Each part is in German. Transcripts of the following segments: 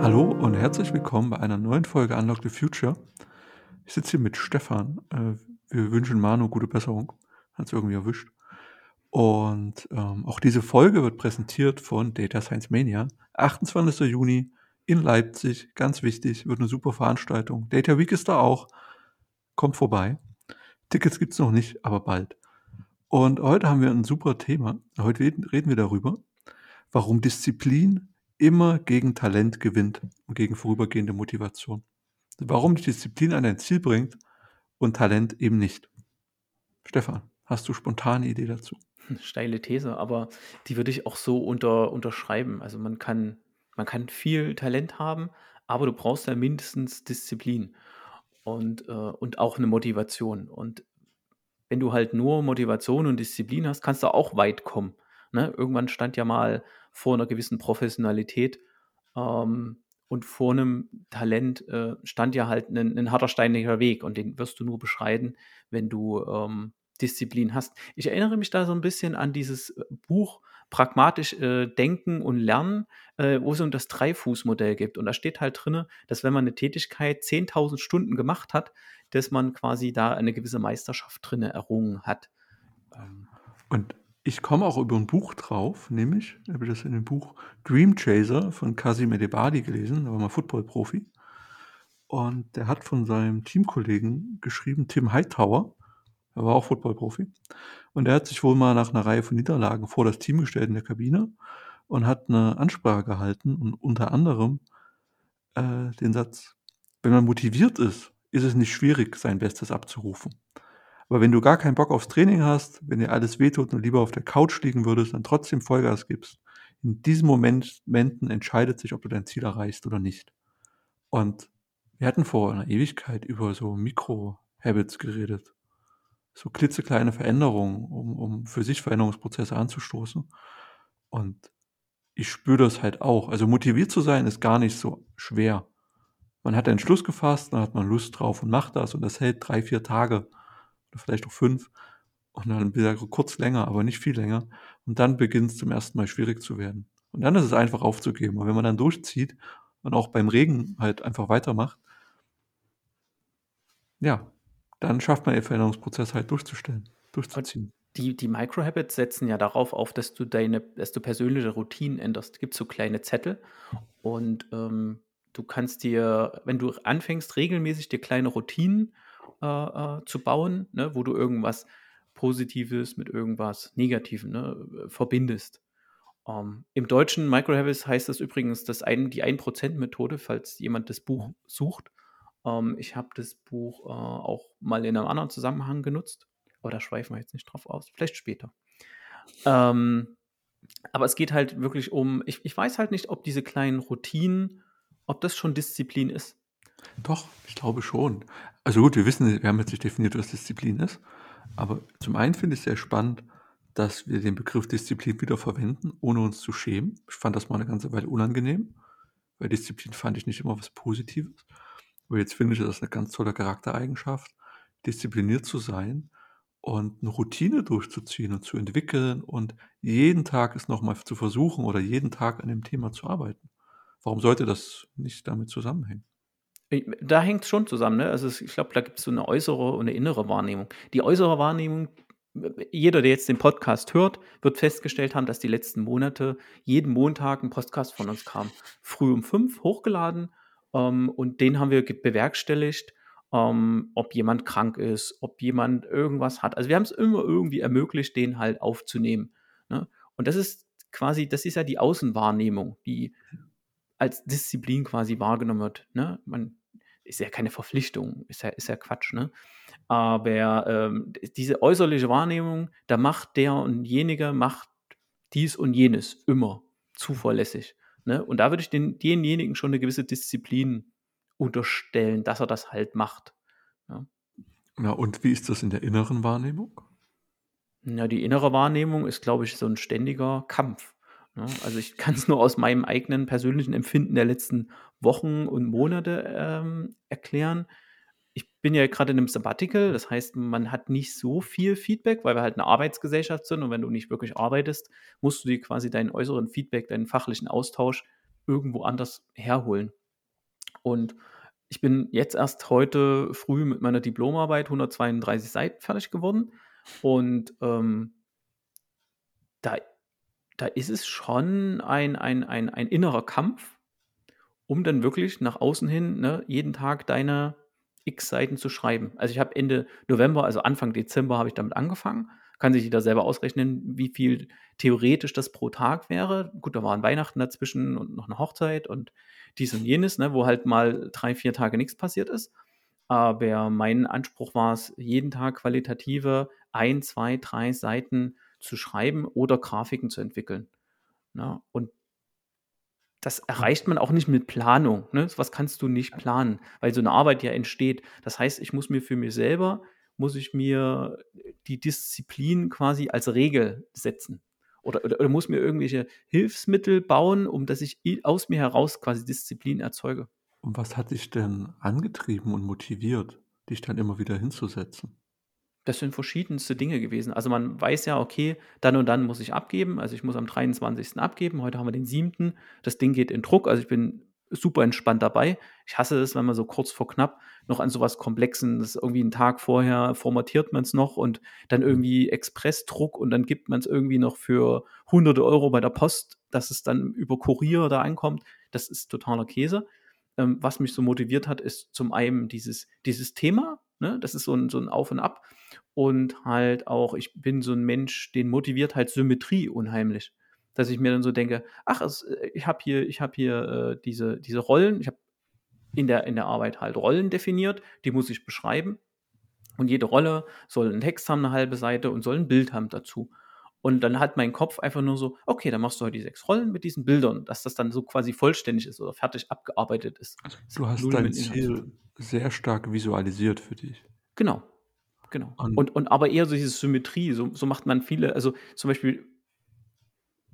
Hallo und herzlich willkommen bei einer neuen Folge Unlock the Future. Ich sitze hier mit Stefan. Äh, wir wünschen Manu gute Besserung. Hat es irgendwie erwischt. Und ähm, auch diese Folge wird präsentiert von Data Science Mania. 28. Juni in Leipzig, ganz wichtig, wird eine super Veranstaltung. Data Week ist da auch. Kommt vorbei. Tickets gibt es noch nicht, aber bald. Und heute haben wir ein super Thema. Heute reden wir darüber, warum Disziplin immer gegen Talent gewinnt und gegen vorübergehende Motivation. Warum die Disziplin an ein Ziel bringt und Talent eben nicht. Stefan, hast du spontane Idee dazu? Steile These, aber die würde ich auch so unter, unterschreiben. Also man kann, man kann viel Talent haben, aber du brauchst ja mindestens Disziplin und, äh, und auch eine Motivation. Und wenn du halt nur Motivation und Disziplin hast, kannst du auch weit kommen. Ne? Irgendwann stand ja mal vor einer gewissen Professionalität ähm, und vor einem Talent äh, stand ja halt ein, ein, harter steiniger Weg und den wirst du nur beschreiten, wenn du ähm, Disziplin hast. Ich erinnere mich da so ein bisschen an dieses äh, Buch Pragmatisch äh, Denken und Lernen, äh, wo es um das Dreifußmodell gibt. Und da steht halt drin, dass wenn man eine Tätigkeit 10.000 Stunden gemacht hat, dass man quasi da eine gewisse Meisterschaft drin errungen hat. Ähm. Und ich komme auch über ein Buch drauf, nämlich, habe ich das in dem Buch Dream Chaser von Kasim Edebadi gelesen, der war mal Football-Profi. Und der hat von seinem Teamkollegen geschrieben, Tim Hightower, er war auch Football-Profi. Und er hat sich wohl mal nach einer Reihe von Niederlagen vor das Team gestellt in der Kabine und hat eine Ansprache gehalten und unter anderem äh, den Satz, wenn man motiviert ist, ist es nicht schwierig, sein Bestes abzurufen. Aber wenn du gar keinen Bock aufs Training hast, wenn dir alles wehtut und lieber auf der Couch liegen würdest, dann trotzdem Vollgas gibst, in diesen Momenten entscheidet sich, ob du dein Ziel erreichst oder nicht. Und wir hatten vor einer Ewigkeit über so Mikro-Habits geredet. So klitzekleine Veränderungen, um, um für sich Veränderungsprozesse anzustoßen. Und ich spüre das halt auch. Also motiviert zu sein ist gar nicht so schwer. Man hat einen Schluss gefasst, dann hat man Lust drauf und macht das und das hält drei, vier Tage oder vielleicht auch fünf und dann wieder kurz länger, aber nicht viel länger. Und dann beginnt es zum ersten Mal schwierig zu werden. Und dann ist es einfach aufzugeben. Und wenn man dann durchzieht und auch beim Regen halt einfach weitermacht, ja, dann schafft man den Veränderungsprozess halt durchzustellen, durchzuziehen. Die, die Microhabits setzen ja darauf auf, dass du deine, dass du persönliche Routinen änderst. Es gibt so kleine Zettel und ähm, du kannst dir, wenn du anfängst, regelmäßig dir kleine Routinen äh, äh, zu bauen, ne, wo du irgendwas Positives mit irgendwas Negativem ne, verbindest. Ähm, Im deutschen Microhabits heißt das übrigens das ein, die 1%-Methode, falls jemand das Buch sucht. Ähm, ich habe das Buch äh, auch mal in einem anderen Zusammenhang genutzt, aber da schweifen wir jetzt nicht drauf aus, vielleicht später. Ähm, aber es geht halt wirklich um, ich, ich weiß halt nicht, ob diese kleinen Routinen, ob das schon Disziplin ist. Doch, ich glaube schon. Also gut, wir wissen, wir haben jetzt nicht definiert, was Disziplin ist. Aber zum einen finde ich es sehr spannend, dass wir den Begriff Disziplin wieder verwenden, ohne uns zu schämen. Ich fand das mal eine ganze Weile unangenehm, weil Disziplin fand ich nicht immer was Positives. Aber jetzt finde ich das eine ganz tolle Charaktereigenschaft, diszipliniert zu sein und eine Routine durchzuziehen und zu entwickeln und jeden Tag es nochmal zu versuchen oder jeden Tag an dem Thema zu arbeiten. Warum sollte das nicht damit zusammenhängen? Da hängt es schon zusammen, ne? Also, ich glaube, da gibt es so eine äußere und eine innere Wahrnehmung. Die äußere Wahrnehmung jeder, der jetzt den Podcast hört, wird festgestellt haben, dass die letzten Monate jeden Montag ein Podcast von uns kam. Früh um fünf hochgeladen, ähm, und den haben wir bewerkstelligt, ähm, ob jemand krank ist, ob jemand irgendwas hat. Also, wir haben es immer irgendwie ermöglicht, den halt aufzunehmen, ne? Und das ist quasi das ist ja die Außenwahrnehmung, die als Disziplin quasi wahrgenommen wird. Ne? Man ist ja keine Verpflichtung, ist ja, ist ja Quatsch, ne? Aber ähm, diese äußerliche Wahrnehmung, da macht der und jenige macht dies und jenes immer zuverlässig. Ne? Und da würde ich den, denjenigen schon eine gewisse Disziplin unterstellen, dass er das halt macht. Ja. Na, und wie ist das in der inneren Wahrnehmung? Ja, die innere Wahrnehmung ist, glaube ich, so ein ständiger Kampf. Ne? Also ich kann es nur aus meinem eigenen persönlichen Empfinden der letzten Wochen und Monate ähm, erklären. Ich bin ja gerade in einem Sabbatical, das heißt, man hat nicht so viel Feedback, weil wir halt eine Arbeitsgesellschaft sind und wenn du nicht wirklich arbeitest, musst du dir quasi deinen äußeren Feedback, deinen fachlichen Austausch irgendwo anders herholen. Und ich bin jetzt erst heute früh mit meiner Diplomarbeit 132 Seiten fertig geworden und ähm, da, da ist es schon ein, ein, ein, ein innerer Kampf, um dann wirklich nach außen hin ne, jeden Tag deine x Seiten zu schreiben. Also ich habe Ende November, also Anfang Dezember habe ich damit angefangen. Kann sich jeder selber ausrechnen, wie viel theoretisch das pro Tag wäre. Gut, da waren Weihnachten dazwischen und noch eine Hochzeit und dies und jenes, ne, wo halt mal drei, vier Tage nichts passiert ist. Aber mein Anspruch war es, jeden Tag qualitative ein, zwei, drei Seiten zu schreiben oder Grafiken zu entwickeln. Ne? Und das erreicht man auch nicht mit Planung. Ne? Was kannst du nicht planen, weil so eine Arbeit ja entsteht. Das heißt, ich muss mir für mich selber, muss ich mir die Disziplin quasi als Regel setzen. Oder, oder, oder muss mir irgendwelche Hilfsmittel bauen, um dass ich aus mir heraus quasi Disziplin erzeuge. Und was hat dich denn angetrieben und motiviert, dich dann immer wieder hinzusetzen? Das sind verschiedenste Dinge gewesen. Also man weiß ja, okay, dann und dann muss ich abgeben. Also ich muss am 23. abgeben. Heute haben wir den 7. Das Ding geht in Druck. Also ich bin super entspannt dabei. Ich hasse es, wenn man so kurz vor knapp noch an sowas Komplexen, das ist irgendwie einen Tag vorher formatiert man es noch und dann irgendwie Expressdruck und dann gibt man es irgendwie noch für hunderte Euro bei der Post, dass es dann über Kurier da ankommt. Das ist totaler Käse. Ähm, was mich so motiviert hat, ist zum einen dieses, dieses Thema, Ne? Das ist so ein, so ein Auf und Ab. Und halt auch, ich bin so ein Mensch, den motiviert halt Symmetrie unheimlich. Dass ich mir dann so denke, ach, es, äh, ich habe hier, ich habe hier äh, diese, diese Rollen, ich habe in der, in der Arbeit halt Rollen definiert, die muss ich beschreiben. Und jede Rolle soll einen Text haben, eine halbe Seite und soll ein Bild haben dazu. Und dann hat mein Kopf einfach nur so, okay, dann machst du heute die sechs Rollen mit diesen Bildern, dass das dann so quasi vollständig ist oder fertig abgearbeitet ist. Also, du hast dein Ziel sehr stark visualisiert für dich. Genau, genau. Und, und, und aber eher so diese Symmetrie, so, so macht man viele, also zum Beispiel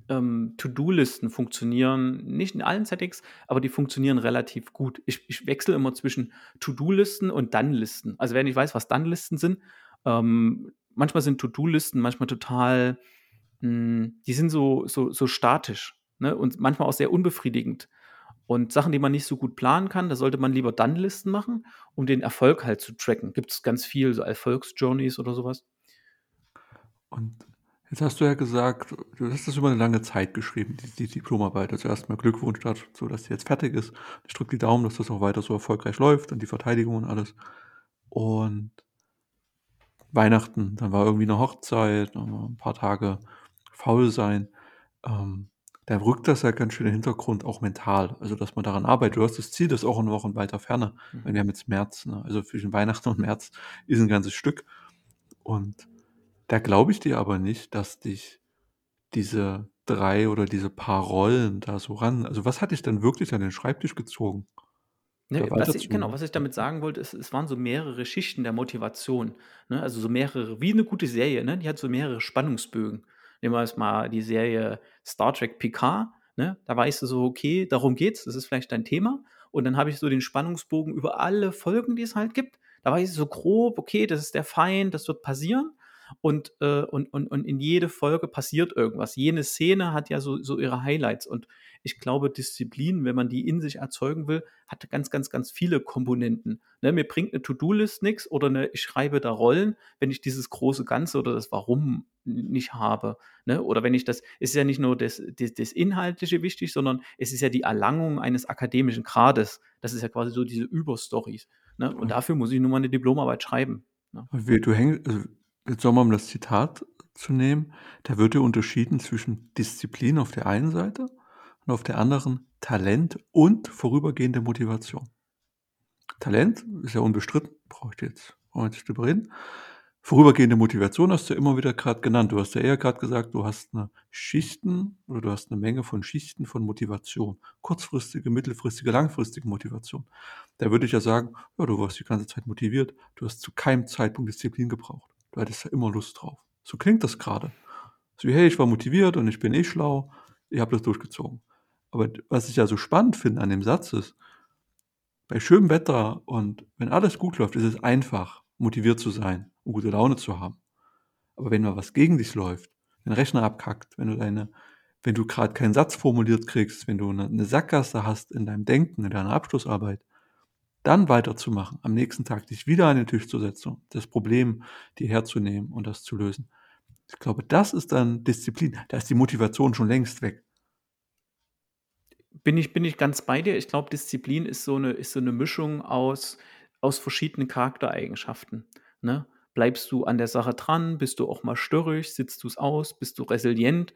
ähm, To-Do-Listen funktionieren nicht in allen Settings, aber die funktionieren relativ gut. Ich, ich wechsle immer zwischen To-Do-Listen und Done-Listen. Also wer nicht weiß, was Done-Listen sind, ähm, manchmal sind To-Do-Listen manchmal total hm, die sind so, so, so statisch ne? und manchmal auch sehr unbefriedigend. Und Sachen, die man nicht so gut planen kann, da sollte man lieber dann Listen machen, um den Erfolg halt zu tracken. Gibt es ganz viel, so Erfolgsjourneys oder sowas. Und jetzt hast du ja gesagt, du hast das über eine lange Zeit geschrieben, die, die Diplomarbeit. Also erstmal Glückwunsch dazu, dass die jetzt fertig ist. Ich drücke die Daumen, dass das auch weiter so erfolgreich läuft und die Verteidigung und alles. Und Weihnachten, dann war irgendwie eine Hochzeit, ein paar Tage faul sein, ähm, dann rückt das ja ganz schön in den Hintergrund, auch mental. Also, dass man daran arbeitet. Du hast das Ziel, das ist auch in Wochen weiter Ferne. Mhm. Wir haben jetzt März, ne? also zwischen Weihnachten und März ist ein ganzes Stück. Und da glaube ich dir aber nicht, dass dich diese drei oder diese paar Rollen da so ran. Also, was hat dich denn wirklich an den Schreibtisch gezogen? Ne, was ich, genau, was ich damit sagen wollte, ist, es waren so mehrere Schichten der Motivation. Ne? Also so mehrere, wie eine gute Serie, ne? die hat so mehrere Spannungsbögen. Nehmen wir jetzt mal die Serie Star Trek Picard. Ne? Da weißt du so, okay, darum geht's, das ist vielleicht dein Thema. Und dann habe ich so den Spannungsbogen über alle Folgen, die es halt gibt. Da weiß ich so grob, okay, das ist der Feind, das wird passieren. Und, äh, und, und, und in jede Folge passiert irgendwas. Jene Szene hat ja so, so ihre Highlights. Und ich glaube, Disziplin, wenn man die in sich erzeugen will, hat ganz, ganz, ganz viele Komponenten. Ne, mir bringt eine To-Do-List nichts oder eine, ich schreibe da Rollen, wenn ich dieses große Ganze oder das Warum nicht habe. Ne? Oder wenn ich das, es ist ja nicht nur das, das, das, Inhaltliche wichtig, sondern es ist ja die Erlangung eines akademischen Grades. Das ist ja quasi so diese Überstories. Ne? Und dafür muss ich nun mal eine Diplomarbeit schreiben. Ne? Du hängst, also jetzt soll man um das Zitat zu nehmen, da wird ja unterschieden zwischen Disziplin auf der einen Seite und auf der anderen Talent und vorübergehende Motivation. Talent ist ja unbestritten, brauche ich jetzt, brauche ich jetzt drüber reden. Vorübergehende Motivation hast du immer wieder gerade genannt. Du hast ja eher gerade gesagt, du hast eine Schichten oder du hast eine Menge von Schichten von Motivation. Kurzfristige, mittelfristige, langfristige Motivation. Da würde ich ja sagen, ja, du warst die ganze Zeit motiviert. Du hast zu keinem Zeitpunkt Disziplin gebraucht. Du hattest ja immer Lust drauf. So klingt das gerade. So wie, hey, ich war motiviert und ich bin eh schlau. Ich habe das durchgezogen. Aber was ich ja so spannend finde an dem Satz ist, bei schönem Wetter und wenn alles gut läuft, ist es einfach, motiviert zu sein und gute Laune zu haben. Aber wenn mal was gegen dich läuft, dein Rechner abkackt, wenn du deine wenn du gerade keinen Satz formuliert kriegst, wenn du eine 'ne Sackgasse hast in deinem Denken, in deiner Abschlussarbeit, dann weiterzumachen, am nächsten Tag dich wieder an den Tisch zu setzen, das Problem dir herzunehmen und das zu lösen. Ich glaube, das ist dann Disziplin. Da ist die Motivation schon längst weg. Bin ich bin ich ganz bei dir. Ich glaube, Disziplin ist so 'ne ist so 'ne Mischung aus aus verschiedenen Charaktereigenschaften, ne? Bleibst du an der Sache dran? Bist du auch mal störrisch? Sitzt du's aus? Bist du resilient?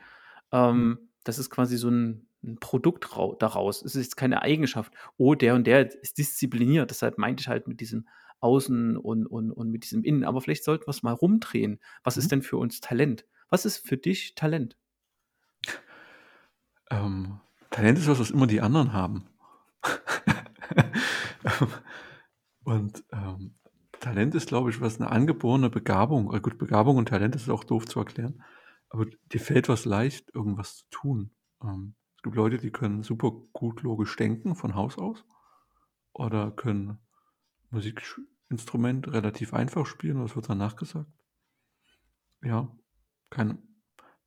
Ähm, das ist quasi so 'n 'n Produkt rau daraus. Es ist keine Eigenschaft. Oh, der und der ist diszipliniert. Deshalb meinte ich halt mit diesem Außen und und und mit diesem Innen. Aber vielleicht sollten wir's mal rumdrehen. Was ist Mhm. denn für uns Talent? Was ist für dich Talent? Ähm, Talent ist was, was immer die anderen haben. Und, ähm, Talent ist, glaube ich, was 'ne angeborene Begabung äh, gut, Begabung und Talent ist auch doof zu erklären, aber dir fällt was leicht, irgendwas zu tun. Ähm, es gibt Leute, die können super gut logisch denken von Haus aus oder können Musik sch Instrument relativ einfach spielen, was wird dann nachgesagt? Ja, keine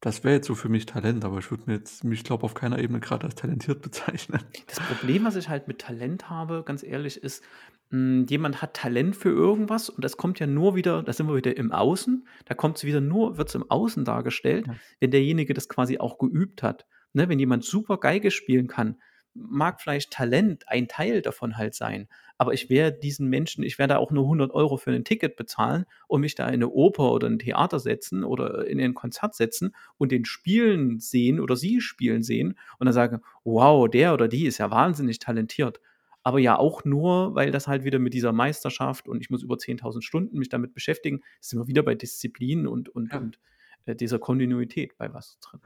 das wäre jetzt so für mich Talent, aber ich würde mir jetzt mich, glaube auf keiner Ebene grad als talentiert bezeichnen. Das Problem, was ich halt mit Talent habe, ganz ehrlich, ist, hm, jemand hat Talent für irgendwas und das kommt ja nur wieder da sind wir wieder im Außen. Da kommt's wieder nur wird's im Außen dargestellt, Ja. wenn derjenige das quasi auch geübt hat, ne? Wenn jemand super Geige spielen kann, mag vielleicht Talent ein Teil davon halt sein, aber ich werde diesen Menschen ich werde auch nur 100 € für 'nen Ticket bezahlen und mich da in 'ne Oper oder 'n Theater setzen oder in ein Konzert setzen und den spielen sehen oder sie spielen sehen und dann sagen: „Wow, der oder die ist ja wahnsinnig talentiert.“ Aber ja auch nur, weil das halt wieder mit dieser Meisterschaft und ich muss über 10.000 Stunden mich damit beschäftigen sind wir wieder bei Disziplin und und Ja. und, äh, dieser Kontinuität bei was drin.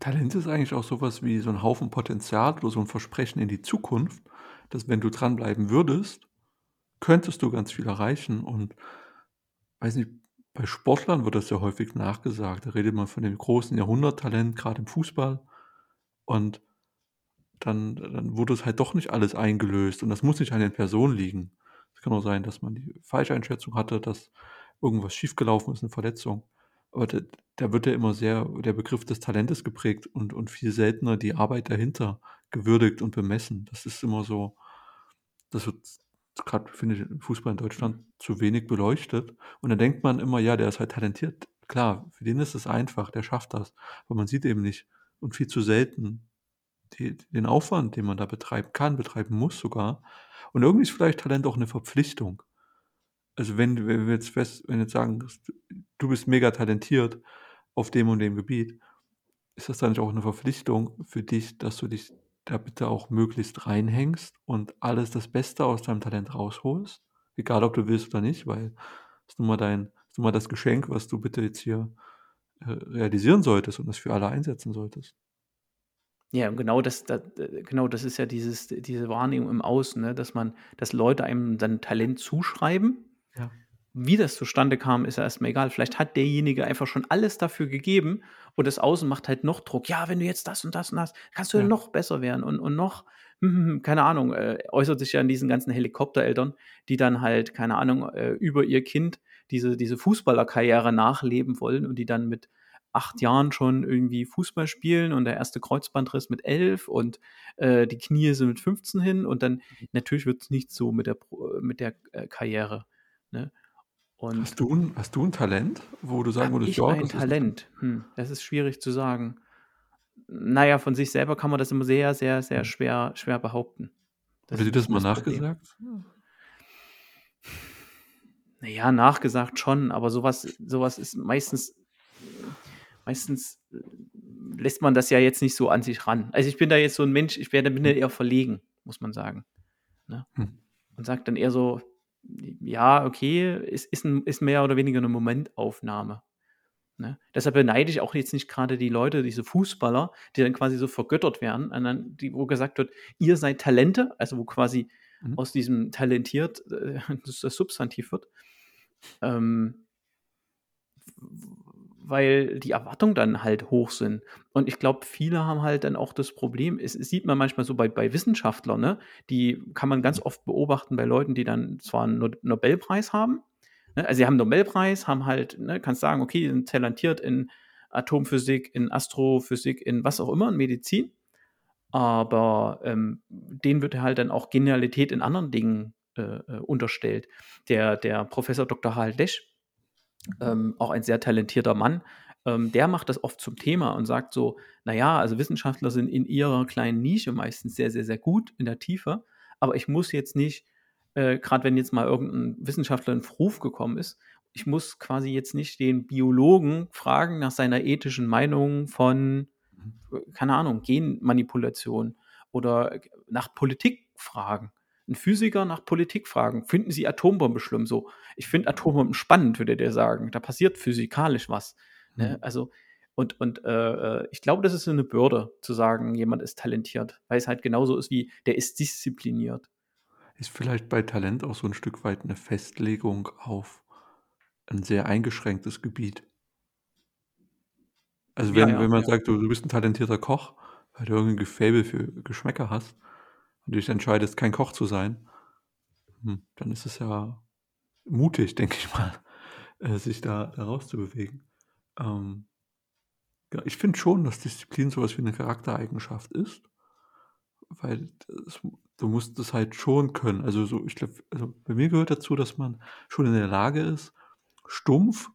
Talent ist eigentlich auch so was wie so 'n Haufen Potenzial oder so 'n Versprechen in die Zukunft, dass wenn du dranbleiben würdest, könntest du ganz viel erreichen und weiß nicht, bei Sportlern wird das ja häufig nachgesagt. Da redet man von dem großen Jahrhunderttalent, grad im Fußball. Und dann dann wurde es halt doch nicht alles eingelöst und das muss nicht an den Personen liegen. Es kann auch sein, dass man die Falscheinschätzung hatte, dass irgendwas schiefgelaufen ist, 'ne Verletzung. Aber da da wird ja immer sehr der Begriff des Talentes geprägt und und viel seltener die Arbeit dahinter gewürdigt und bemessen. Das ist immer so das wird grad, finde ich, im Fußball in Deutschland zu wenig beleuchtet. Und dann denkt man immer: „Ja, der ist halt talentiert.“ Klar, für den ist es einfach, der schafft das. Aber man sieht eben nicht und viel zu selten die den Aufwand, den man da betreiben kann, betreiben muss sogar. Und irgendwie ist vielleicht Talent auch 'ne Verpflichtung. Also, wenn wenn wir jetzt fest wenn jetzt sagen, du bist mega talentiert auf dem und dem Gebiet, ist das dann nicht auch 'ne Verpflichtung für dich, dass du dich da bitte auch möglichst reinhängst und alles das Beste aus deinem Talent rausholst? Egal, ob du willst oder nicht, weil ist nun mal dein ist nun mal das Geschenk, was du bitte jetzt hier, äh, realisieren solltest und das für alle einsetzen solltest. Ja, genau das da d genau das ist ja dieses diese Wahrnehmung im Außen, ne, dass man dass Leute einem dann Talent zuschreiben. Ja. Wie das zustande kam, ist ja erst mal egal. Vielleicht hat derjenige einfach schon alles dafür gegeben und das Außen macht halt noch Druck. „Ja, wenn du jetzt das und das und das kannst du ja noch besser werden und und noch hm, hm, hm.“ Keine Ahnung, äh, äußert sich ja in diesen ganzen Helikoptereltern, die dann halt, keine Ahnung, äh, über ihr Kind diese diese Fußballerkarriere nachleben wollen und die dann mit 8 Jahren schon irgendwie Fußball spielen und der 1. Kreuzbandriss mit 11 und, äh, die Knie sind mit 15 hin und dann natürlich wird's nicht so mit der mit der, äh, Karriere, ne? Und Hast du 'n hast du 'n Talent, wo du sagen würdest: ich „Ja, ein Talent?“ Talent? Hm, das ist schwierig zu sagen. Na ja, von sich selber kann man das immer sehr, sehr, sehr Mhm. schwer schwer behaupten. Das dir 'n das mal Problem. nachgesagt? Na ja, nachgesagt schon, aber so was so was ist meistens meistens, äh, lässt man das ja jetzt nicht so an sich ran. Also, ich bin da jetzt so 'n Mensch, ich werde bin da eher verlegen, muss man sagen, ne? Hm. Und sage dann eher so: „Ja, okay, ist ist 'n ist mehr oder weniger 'ne Momentaufnahme“, ne? Deshalb beneide ich auch jetzt nicht grade die Leute, diese Fußballer, die dann quasi so vergöttert werden dann die wo gesagt wird: „Ihr seid Talente“, also, wo quasi Mhm. aus diesem talentiert, äh, das Substantiv wird. Ähm weil die Erwartungen dann halt hoch sind. Und ich glaube, viele haben halt dann auch das Problem, es, sieht man manchmal so bei, bei Wissenschaftlern, ne? die kann man ganz oft beobachten bei Leuten, die dann zwar einen no Nobelpreis haben, ne? also sie haben einen Nobelpreis, haben halt, ne, kannst sagen, okay, die sind talentiert in Atomphysik, in Astrophysik, in was auch immer, in Medizin, aber ähm, denen wird halt dann auch Genialität in anderen Dingen äh, äh unterstellt. Der, der Professor Dr. Harald Lesch, ähm, auch ein sehr talentierter Mann, ähm, der macht das oft zum Thema und sagt so, naja, also Wissenschaftler sind in ihrer kleinen Nische meistens sehr, sehr, sehr gut in der Tiefe, aber ich muss jetzt nicht, äh, gerade wenn jetzt mal irgendein Wissenschaftler in Ruf gekommen ist, ich muss quasi jetzt nicht den Biologen fragen nach seiner ethischen Meinung von, mhm. äh, keine Ahnung, Genmanipulation oder nach Politik fragen ein Physiker nach Politik fragen. Finden Sie Atombombe schlimm? So, ich finde Atombomben spannend, würde der sagen. Da passiert physikalisch was. Ne? Mhm. Also, und, und äh, äh, ich glaube, das ist so eine Bürde, zu sagen, jemand ist talentiert, weil es halt genauso ist wie, der ist diszipliniert. Ist vielleicht bei Talent auch so ein Stück weit eine Festlegung auf ein sehr eingeschränktes Gebiet. Also wenn, ja, ja, wenn man ja. sagt, du, du bist ein talentierter Koch, weil du irgendein Gefäbel für Geschmäcker hast, und dich entscheidest, kein Koch zu sein, hm, dann ist es ja mutig, denke ich mal, äh, sich da, da rauszubewegen. Ähm, ich finde schon, dass Disziplin sowas wie eine Charaktereigenschaft ist, weil das, du musst es halt schon können. Also so, ich glaube, also bei mir gehört dazu, dass man schon in der Lage ist, stumpf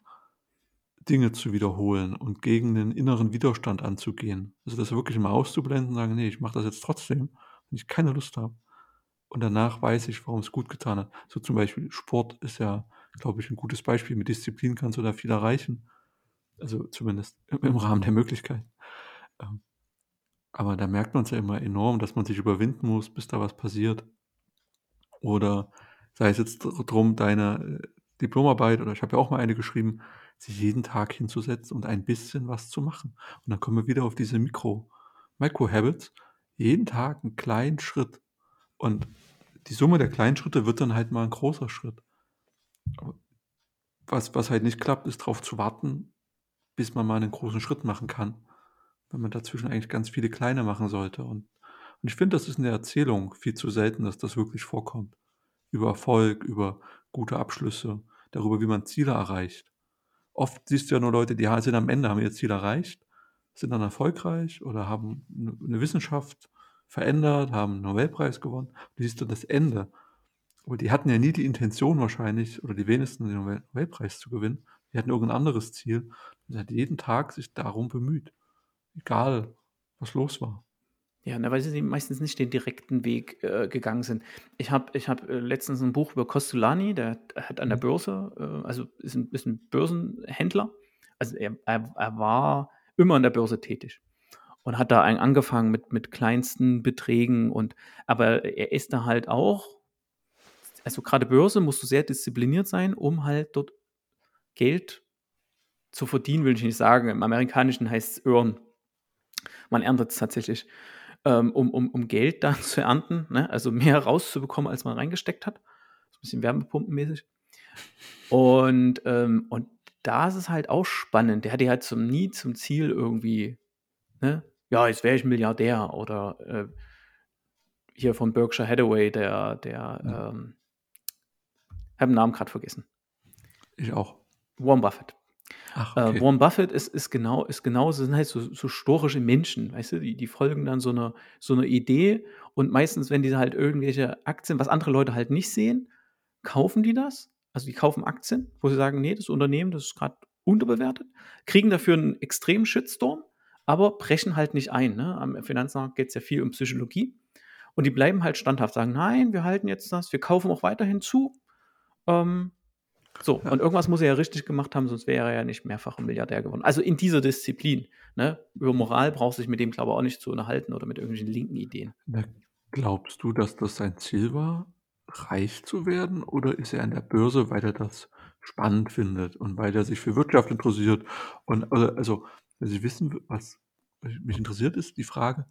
Dinge zu wiederholen und gegen den inneren Widerstand anzugehen. Also das wirklich mal auszublenden und sagen, nee, ich mache das jetzt trotzdem wenn ich keine Lust habe. Und danach weiß ich, warum es gut getan hat. So zum Beispiel Sport ist ja, glaube ich, ein gutes Beispiel. Mit Disziplin kannst du da viel erreichen. Also zumindest im, Rahmen der Möglichkeit. Ähm, aber da merkt man es ja immer enorm, dass man sich überwinden muss, bis da was passiert. Oder sei es jetzt darum, deine äh, Diplomarbeit, oder ich habe ja auch mal eine geschrieben, sich jeden Tag hinzusetzen und ein bisschen was zu machen. Und dann kommen wir wieder auf diese Mikro, Micro-Habits, jeden Tag einen kleinen Schritt. Und die Summe der kleinen Schritte wird dann halt mal ein großer Schritt. Was, was halt nicht klappt, ist darauf zu warten, bis man mal einen großen Schritt machen kann. Wenn man dazwischen eigentlich ganz viele kleine machen sollte. Und, und ich finde, das ist in der Erzählung viel zu selten, dass das wirklich vorkommt. Über Erfolg, über gute Abschlüsse, darüber, wie man Ziele erreicht. Oft siehst du ja nur Leute, die sind am Ende, haben ihr Ziel erreicht sind dann erfolgreich oder haben eine Wissenschaft verändert, haben einen Nobelpreis gewonnen. Du siehst dann das Ende. Aber die hatten ja nie die Intention wahrscheinlich, oder die wenigsten den Nobelpreis zu gewinnen. Die hatten irgendein anderes Ziel. Und hat jeden Tag sich darum bemüht. Egal, was los war. Ja, na, weil sie meistens nicht den direkten Weg äh, gegangen sind. Ich habe ich hab, äh, letztens ein Buch über Costolani, der hat an der mhm. Börse, äh, also ist ein, ist ein Börsenhändler. Also er, er, er war immer an der Börse tätig und hat da angefangen mit, mit kleinsten Beträgen und aber er ist da halt auch, also gerade Börse musst du sehr diszipliniert sein, um halt dort Geld zu verdienen, will ich nicht sagen. Im Amerikanischen heißt es earn. Man erntet es tatsächlich, ähm, um, um, um Geld dann zu ernten, ne? also mehr rauszubekommen, als man reingesteckt hat. So ein bisschen wärmepumpenmäßig. Und, ähm, und da ist es halt auch spannend. Der hatte halt zum, nie zum Ziel irgendwie, ne? Ja, jetzt wäre ich Milliardär oder äh, hier von Berkshire Hathaway, der, der, ja. ähm, habe den Namen gerade vergessen. Ich auch. Warren Buffett. Ach, äh, okay. äh, Warren Buffett ist, ist genau, ist genau, sind halt so, so storische Menschen, weißt du, die, die folgen dann so einer so eine Idee und meistens, wenn die halt irgendwelche Aktien, was andere Leute halt nicht sehen, kaufen die das also die kaufen Aktien, wo sie sagen, nee, das Unternehmen, das ist gerade unterbewertet, kriegen dafür einen extremen Shitstorm, aber brechen halt nicht ein. Ne? Am Finanzmarkt geht es ja viel um Psychologie. Und die bleiben halt standhaft, sagen, nein, wir halten jetzt das, wir kaufen auch weiterhin zu. Ähm, so, ja. und irgendwas muss er ja richtig gemacht haben, sonst wäre er ja nicht mehrfacher Milliardär geworden. Also in dieser Disziplin. Ne? Über Moral braucht sich mit dem, glaube ich, auch nicht zu unterhalten oder mit irgendwelchen linken Ideen. Na, glaubst du, dass das sein Ziel war? reich zu werden oder ist er an der Börse, weil er das spannend findet und weil er sich für Wirtschaft interessiert? Und also, also wenn Sie wissen, was mich interessiert, ist die Frage,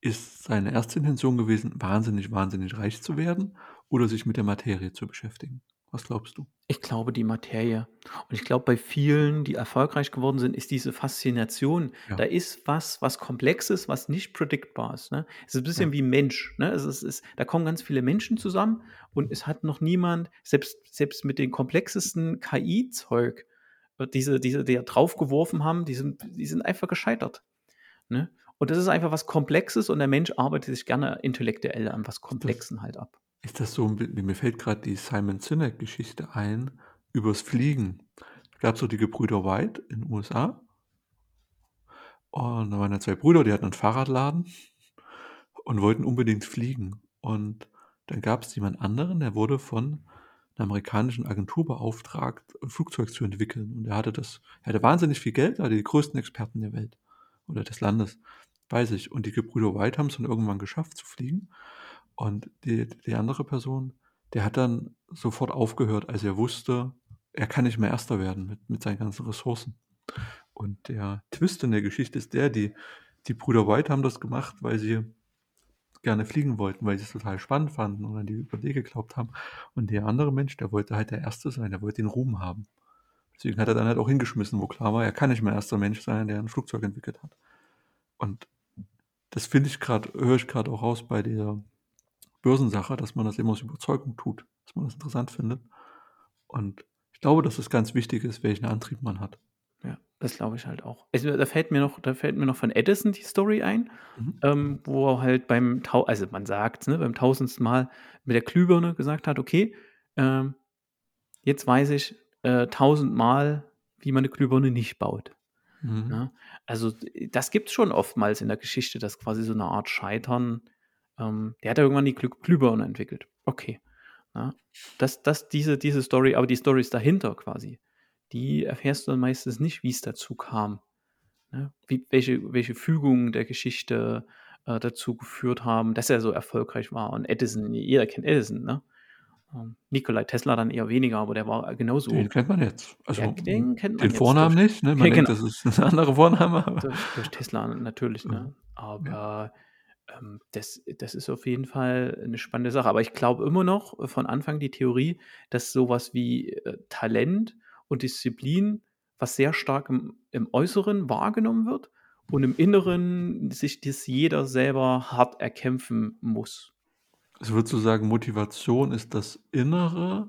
ist seine erste Intention gewesen, wahnsinnig, wahnsinnig reich zu werden oder sich mit der Materie zu beschäftigen? Was glaubst du? Ich glaube, die Materie. Und ich glaube, bei vielen, die erfolgreich geworden sind, ist diese Faszination. Ja. Da ist was, was Komplexes, was nicht predictbar ist. Ne? Es ist ein bisschen Ja. wie Mensch. Ne? Es ist, es ist, da kommen ganz viele Menschen zusammen und es hat noch niemand, selbst, selbst mit den komplexesten KI-Zeug, äh, diese, diese, die da draufgeworfen haben, die sind, die sind einfach gescheitert. Ne? Und das ist einfach was Komplexes und der Mensch arbeitet sich gerne intellektuell an was Komplexen halt ab. Ist das so mir fällt grad die Simon Sinek-Geschichte ein übers Fliegen. Da gab's so die Gebrüder White in den USA. Und da waren da 2 Brüder, die hatten 'n Fahrradladen und wollten unbedingt fliegen. Und dann gab's jemand anderen, der wurde von 'ner amerikanischen Agentur beauftragt, 'n Flugzeug zu entwickeln. Und er hatte das er hatte wahnsinnig viel Geld, er hatte die größten Experten der Welt oder des Landes bei sich. Und die Gebrüder White haben's dann irgendwann geschafft zu fliegen. Und die die andere Person, der hat dann sofort aufgehört, als er wusste, er kann nicht mehr Erster werden mit mit seinen ganzen Ressourcen. Und der Twist in der Geschichte ist der, die die Brüder White haben das gemacht, weil sie gerne fliegen wollten, weil sie's total spannend fanden und an die Idee geglaubt haben. Und der andere Mensch, der wollte halt der Erste sein, der wollte den Ruhm haben. Deswegen hat er dann halt auch hingeschmissen, wo klar war, er kann nicht mehr erster Mensch sein, der 'n Flugzeug entwickelt hat. Und das finde ich grad höre ich grad auch raus bei der Börsensache, dass man das immer aus Überzeugung tut, dass man das interessant findet. Und ich glaube, dass es ganz wichtig ist, welchen Antrieb man hat. Ja, das glaube ich halt auch. Also, da fällt mir noch da fällt mir noch von Edison die Story ein, Mhm. ähm, wo er halt beim Tau also, man sagt's, ne, beim tausendsten Mal mit der Glühbirne gesagt hat: „Okay, ähm, jetzt weiß ich, äh, tausendmal, wie man 'ne Glühbirne nicht baut.“ Mhm. Ne? Also, das gibt's schon oftmals in der Geschichte, dass quasi so 'ne Art Scheitern ähm, der hat ja irgendwann die Glüh Glühbirne entwickelt. Okay, ne? Das das diese diese Story aber die Storys dahinter quasi, die erfährst du dann meistens nicht, wie's dazu kam, ne? Wie welche welche Fügungen der Geschichte, äh, dazu geführt haben, dass er so erfolgreich war. Und Edison, jeder kennt Edison, ne? Ähm, Nikolai Tesla dann eher weniger, aber der war genauso Den kennt man jetzt. Also, Ja, den kennt man den Vornamen durch nicht, ne? Man ja, denkt, genau. das ist 'n anderer Vorname, Durch durch Tesla natürlich, ne? Aber, ähm, das das ist auf jeden Fall 'ne spannende Sache. Aber ich glaube immer noch von Anfang die Theorie, dass so was wie, äh, Talent und Disziplin, was sehr stark im im Äußeren wahrgenommen wird und im Inneren sich das jeder selber hart erkämpfen muss. Also, würdest du sagen, Motivation ist das Innere?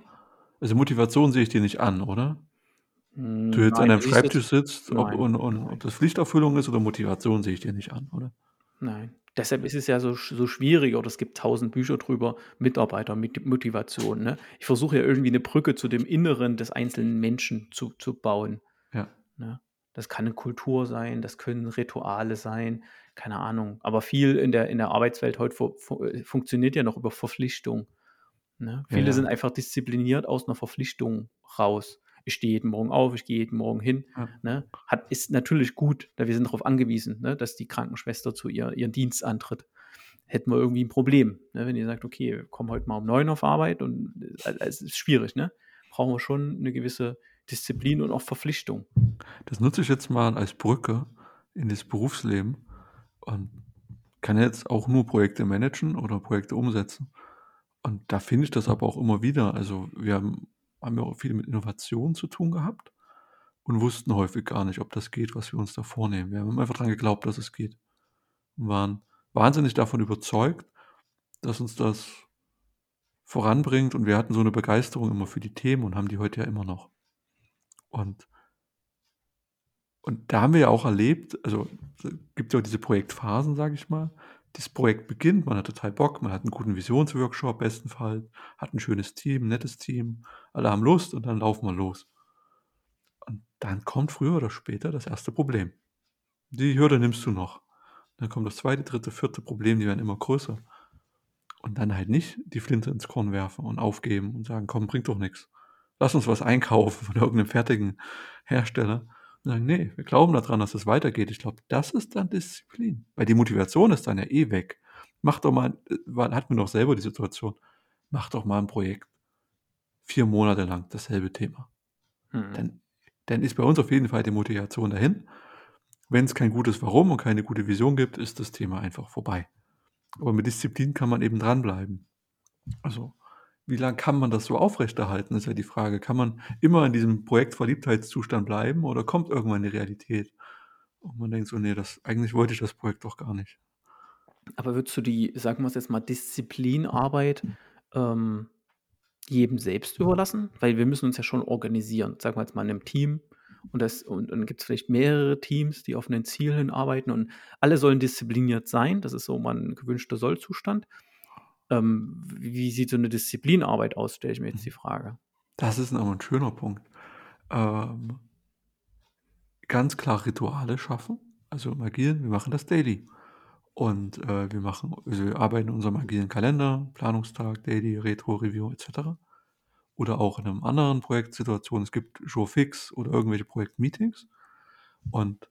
Also, Motivation sehe ich dir nicht an, oder? Hm, Du jetzt an nein, deinem siehst es Schreibtisch sitzt, ob nein, und und nein. ob das Pflichterfüllung ist oder Motivation, sehe ich dir nicht an, oder? Nein. Deshalb ist es ja so so schwierig oder es gibt 1000 Bücher drüber, Mitarbeiter mit Motivation, ne? Ich versuche ja irgendwie 'ne Brücke zu dem Inneren des einzelnen Menschen zu zu bauen, Ja. ne? Das kann 'ne Kultur sein, das können Rituale sein, keine Ahnung. Aber viel in der in der Arbeitswelt heut fu fu äh, funktioniert ja noch über Verpflichtung, ne? Ja, Viele ja. sind einfach diszipliniert aus 'ner Verpflichtung raus. Ich stehe jeden Morgen auf, ich gehe jeden Morgen hin, Ja. ne? Hat ist natürlich gut, weil wir sind darauf angewiesen, ne, dass die Krankenschwester zu ihr ihren Dienst antritt. Hätten wir irgendwie 'n Problem, ne, wenn die sagt: „Okay, komm heute mal um 9 auf Arbeit“ und äh, es ist schwierig, ne? Brauchen wir schon 'ne gewisse Disziplin und auch Verpflichtung. Das nutze ich jetzt mal als Brücke in das Berufsleben und kann jetzt auch nur Projekte managen oder Projekte umsetzen. Und da finde ich das aber auch immer wieder. Also, wir haben haben ja auch viel mit Innovation zu tun gehabt und wussten häufig gar nicht, ob das geht, was wir uns da vornehmen. Wir haben einfach dran geglaubt, dass es geht und waren wahnsinnig davon überzeugt, dass uns das voranbringt und wir hatten so 'ne Begeisterung immer für die Themen und haben die heute ja immer noch. Und und da haben wir ja auch erlebt also, gibt ja auch diese Projektphasen, sage ich mal. Das Projekt beginnt, man hat total Bock, man hat 'n guten Visionsworkshop bestenfalls, hat 'n schönes Team, nettes Team, alle haben Lust und dann laufen wir los. Und dann kommt früher oder später das 1. Problem. Die Hürde nimmst du noch. Dann kommt das 2., 3., 4. Problem, die werden immer größer. Und dann halt nicht die Flinte ins Korn werfen und aufgeben und sagen: „Komm, bringt doch nix. Lass uns was einkaufen von irgend 'nem fertigen Hersteller.“ Und sagen: „Ne, wir glauben da dran, dass es weitergeht.“ Ich glaube, das ist dann Disziplin, weil die Motivation ist dann ja eh weg. Mach doch mal hatten wir doch selber die Situation, mach doch mal 'n Projekt 4 Monate lang dasselbe Thema. Mhm. Dann dann ist bei uns auf jeden Fall die Motivation dahin. Wenn's kein gutes Warum und keine gute Vision gibt, ist das Thema einfach vorbei. Aber mit Disziplin kann man eben dranbleiben. Also, wie lang kann man das so aufrechterhalten, ist ja die Frage. Kann man immer in diesem Projektverliebtheitszustand bleiben oder kommt irgendwann die Realität? Und man denkt so: „Ne, das eigentlich wollte ich das Projekt doch gar nicht.“ Aber würdest du die, sagen wir's jetzt mal, Disziplinarbeit, ähm, jedem selbst überlassen? Weil wir müssen uns ja schon organisieren, sagen wir jetzt mal in 'nem Team und das und dann gibt's vielleicht mehrere Teams, die auf 'nen Ziel hinarbeiten und alle sollen diszipliniert sein. Das ist so mein gewünschter Sollzustand. Ähm, wie sieht so 'ne Disziplinarbeit aus, stelle ich mir jetzt die Mhm. Frage. Das ist aber 'n schöner Punkt. Ähm ganz klar Rituale schaffen. Also, im Agilen, wir machen das Daily. Und, äh, wir machen also, wir arbeiten in unserem agilen Kalender, Planungstag, Daily, Retro, Review et cetera. Oder auch in 'nem anderen Projektsituation. Es gibt Jour fixe oder irgendwelche Projektmeetings. Und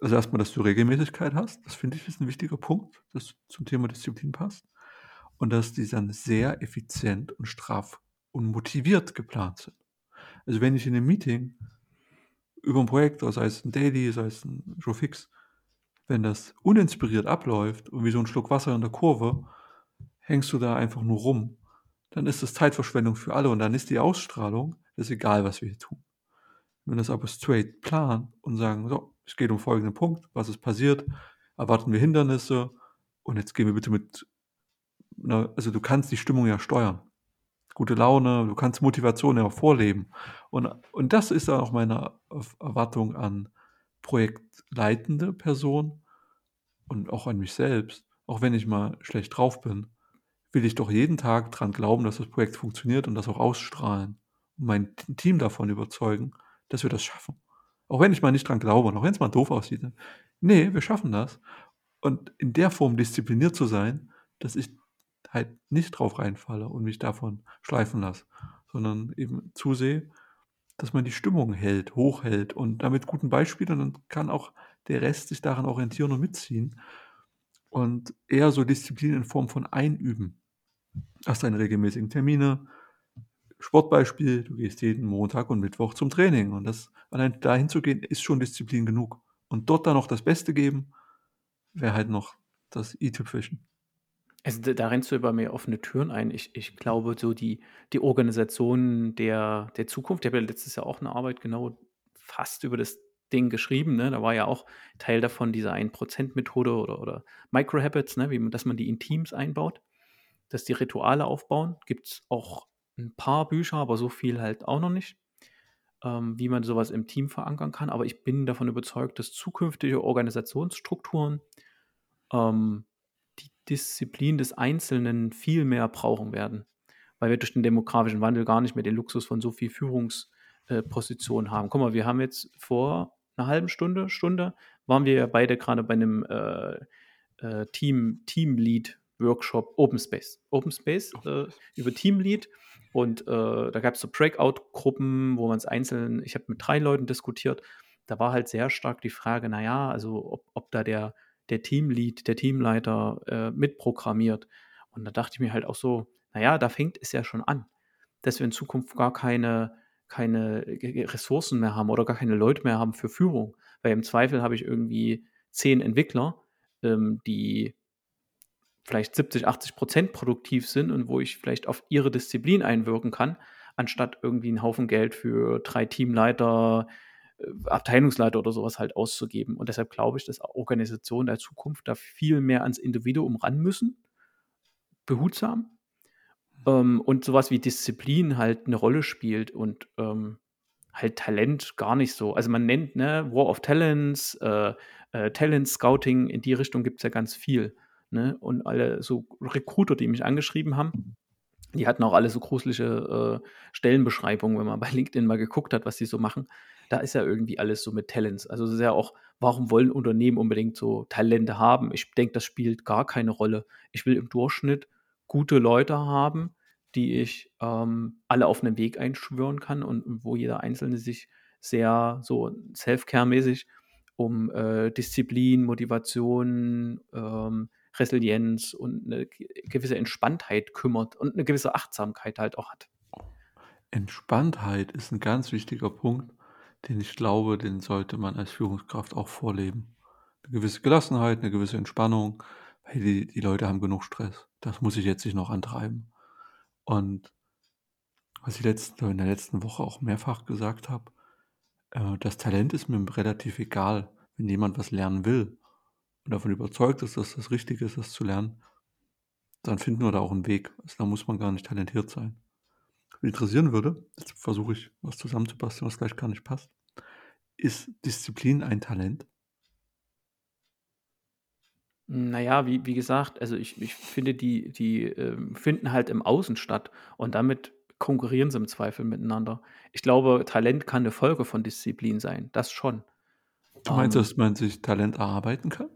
also, erst mal, dass du Regelmäßigkeit hast. Das finde ich, ist 'n wichtiger Punkt, das zum Thema Disziplin passt. Und dass die dann sehr effizient und straff und motiviert geplant sind. Also, wenn ich in 'nem Meeting über 'n Projekt sei es 'n Daily, sei es 'n Jour fixe wenn das uninspiriert abläuft und wie so 'n Schluck Wasser in der Kurve, hängst du da einfach nur rum, dann ist das Zeitverschwendung für alle und dann ist die Ausstrahlung ist egal, was wir hier tun. Wenn das aber straight planen und sagen: „So, es geht um folgenden Punkt. Was ist passiert? Erwarten wir Hindernisse? Und jetzt gehen wir bitte mit“ ne, also, du kannst die Stimmung ja steuern. Gute Laune, du kannst Motivation ja auch vorleben. Und und das ist auch meine Erwartung an projektleitende Personen und auch an mich selbst. Auch wenn ich mal schlecht drauf bin, will ich doch jeden Tag dran glauben, dass das Projekt funktioniert und das auch ausstrahlen und mein Team davon überzeugen, dass wir das schaffen. Auch wenn ich mal nicht dran glaube und auch wenn's mal doof aussieht, ne? Ne, wir schaffen das. Und in der Form diszipliniert zu sein, dass ich halt nicht drauf reinfalle und mich davon schleifen lasse, sondern eben zusehe, dass man die Stimmung hält hochhält und da mit guten Beispielen dann kann auch der Rest sich daran orientieren und mitziehen. Und eher so Disziplin in Form von Einüben. Hast deine regelmäßigen Termine. Sportbeispiel, du gehst jeden Montag und Mittwoch zum Training und das allein dahin zu gehen, ist schon Disziplin genug. Und dort dann noch das Beste geben, wäre halt noch das i-Tüpfelchen. Also, da rennst du bei mir offene Türen ein. Ich ich glaube, so die die Organisation der der Zukunft ich habe ja letztes Jahr auch 'ne Arbeit genau fast über das Ding geschrieben, ne? Da war ja auch Teil davon diese 1 %-Methode oder oder Microhabits, ne, dass man die in Teams einbaut, dass die Rituale aufbauen. Gibt's auch 'n paar Bücher, aber so viel halt auch noch nicht, ähm, wie man so was im Team verankern kann. Aber ich bin davon überzeugt, dass zukünftige Organisationsstrukturen, ähm, die Disziplin des Einzelnen viel mehr brauchen werden, weil wir durch den demografischen Wandel gar nicht mehr den Luxus von so viel Führungs äh, Positionen haben. Guck mal, wir haben jetzt vor 'ner 1/2 Stunde, Stunde waren wir ja beide grade bei 'nem, äh, äh, Team Teamlead-Workshop Open Space. Open Space, Open äh, Space. über Teamlead und, äh, da gab's so Breakout-Gruppen, wo man's einzeln ich habe mit 3 Leuten diskutiert. Da war halt sehr stark die Frage, na ja, also, ob ob da der der Teamlead, der Teamleiter, äh, mitprogrammiert. Und da dachte ich mir halt auch so: „Na ja, da fängt es ja schon an, dass wir in Zukunft gar keine keine Ressourcen mehr haben oder gar keine Leute mehr haben für Führung.“ Weil im Zweifel habe ich irgendwie 10 Entwickler, ähm, die vielleicht 70, 80 % produktiv sind und wo ich vielleicht auf ihre Disziplin einwirken kann, anstatt irgendwie 'n Haufen Geld für 3 Teamleiter, Abteilungsleiter oder so was halt auszugeben. Und deshalb glaube ich, dass Organisationen der Zukunft da viel mehr ans Individuum ran müssen behutsam, ähm, und so was wie Disziplin halt 'ne Rolle spielt und, ähm, halt Talent gar nicht so. Also, man nennt, ne, War of Talents, äh, äh, Talent Scouting, in die Richtung gibt's ja ganz viel, ne? Und alle so Recruiter, die mich angeschrieben haben, die hatten auch alle so gruselige, äh, Stellenbeschreibungen, wenn man bei LinkedIn mal geguckt hat, was die so machen. Da ist ja irgendwie alles so mit Talents. Also, es ist ja auch warum wollen Unternehmen unbedingt so Talente haben? Ich denke, das spielt gar keine Rolle. Ich will im Durchschnitt gute Leute haben, die ich, ähm, alle auf 'nen Weg einschwören kann und wo jeder Einzelne sich sehr so Self-Care-mäßig um, äh, Disziplin, Motivation, ähm, Resilienz und 'ne g gewisse Entspanntheit kümmert und 'ne gewisse Achtsamkeit halt auch hat. Entspanntheit ist 'n ganz wichtiger Punkt, den ich glaube, den sollte man als Führungskraft auch vorleben. 'Ne gewisse Gelassenheit, 'ne gewisse Entspannung, weil die die Leute haben genug Stress. Das muss ich jetzt nicht noch antreiben. Und was ich letzten, in der letzten Woche auch mehrfach gesagt habe, äh, das Talent ist mir relativ egal, wenn jemand was lernen will und davon überzeugt ist, dass das Richtige ist, das zu lernen, dann finden wir da auch einen Weg. Also da muss man gar nicht talentiert sein. Interessieren würde, jetzt versuche ich was zusammenzubasteln, was gleich gar nicht passt. Ist Disziplin ein Talent? Naja, wie, wie gesagt, also ich, ich finde, die, die ähm, finden halt im Außen statt und damit konkurrieren sie im Zweifel miteinander. Ich glaube, Talent kann eine Folge von Disziplin sein, das schon. Du meinst, Ähm, dass man sich Talent erarbeiten kann?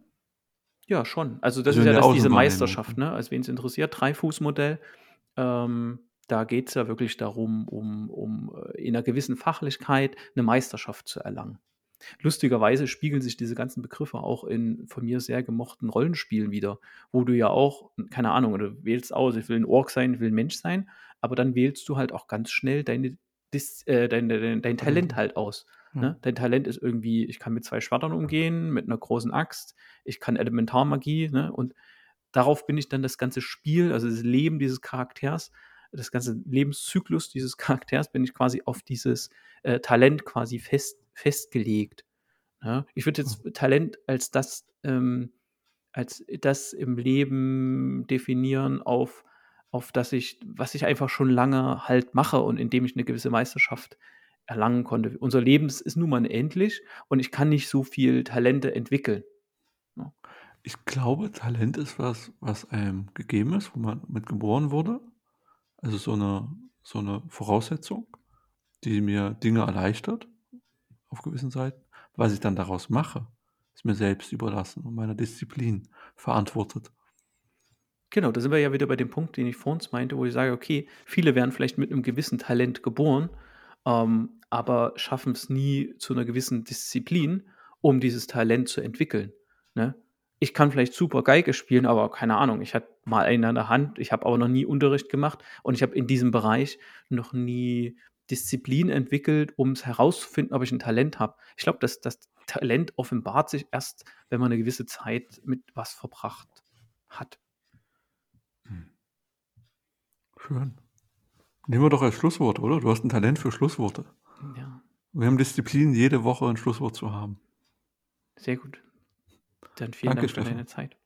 ja, schon. Also das Also ist ja das, diese. Meisterschaft, ne? Also wen es interessiert, Dreifußmodell. Ähm, da geht es ja wirklich darum, um, um äh, in einer gewissen Fachlichkeit eine Meisterschaft zu erlangen. Lustigerweise spiegeln sich diese ganzen Begriffe auch in von mir sehr gemochten Rollenspielen wieder, wo du ja auch, keine Ahnung, du wählst aus, ich will ein Ork sein, ich will ein Mensch sein, aber dann wählst du halt auch ganz schnell deine, Dis, äh, dein, dein, dein Talent halt aus. Ja. Ne? Dein Talent ist irgendwie, ich kann mit zwei Schwertern umgehen, mit einer großen Axt, ich kann Elementarmagie, ne? Und darauf bin ich dann das ganze Spiel, also das Leben dieses Charakters, das ganze Lebenszyklus dieses Charakters, bin ich quasi auf dieses äh, Talent quasi fest, festgelegt. Ja? Ich würde jetzt Talent als das, ähm, als das im Leben definieren, auf, auf das ich, was ich einfach schon lange halt mache und indem ich eine gewisse Meisterschaft erlangen konnte. Unser Leben ist nun mal endlich und ich kann nicht so viel Talente entwickeln. Ich glaube, Talent ist was, was einem gegeben ist, wo man mit geboren wurde. Also so eine, so eine Voraussetzung, die mir Dinge erleichtert, auf gewissen Seiten. Was ich dann daraus mache, ist mir selbst überlassen und meiner Disziplin verantwortet. Genau, da sind wir ja wieder bei dem Punkt, den ich vor uns meinte, wo ich sage, okay, viele werden vielleicht mit einem gewissen Talent geboren, ähm, aber schaffen es nie zu einer gewissen Disziplin, um dieses Talent zu entwickeln. Ne? Ich kann vielleicht super Geige spielen, aber keine Ahnung, ich hatte mal einen an der Hand, ich habe aber noch nie Unterricht gemacht und ich habe in diesem Bereich noch nie Disziplin entwickelt, um es herauszufinden, ob ich ein Talent habe. Ich glaube, dass das Talent offenbart sich erst, wenn man eine gewisse Zeit mit was verbracht hat. Schön. Nehmen wir doch als Schlusswort, oder? Du hast ein Talent für Schlussworte. Ja. Wir haben Disziplin, jede Woche ein Schlusswort zu haben. Sehr gut. Dann vielen Danke, Dank für Stefan. deine Zeit.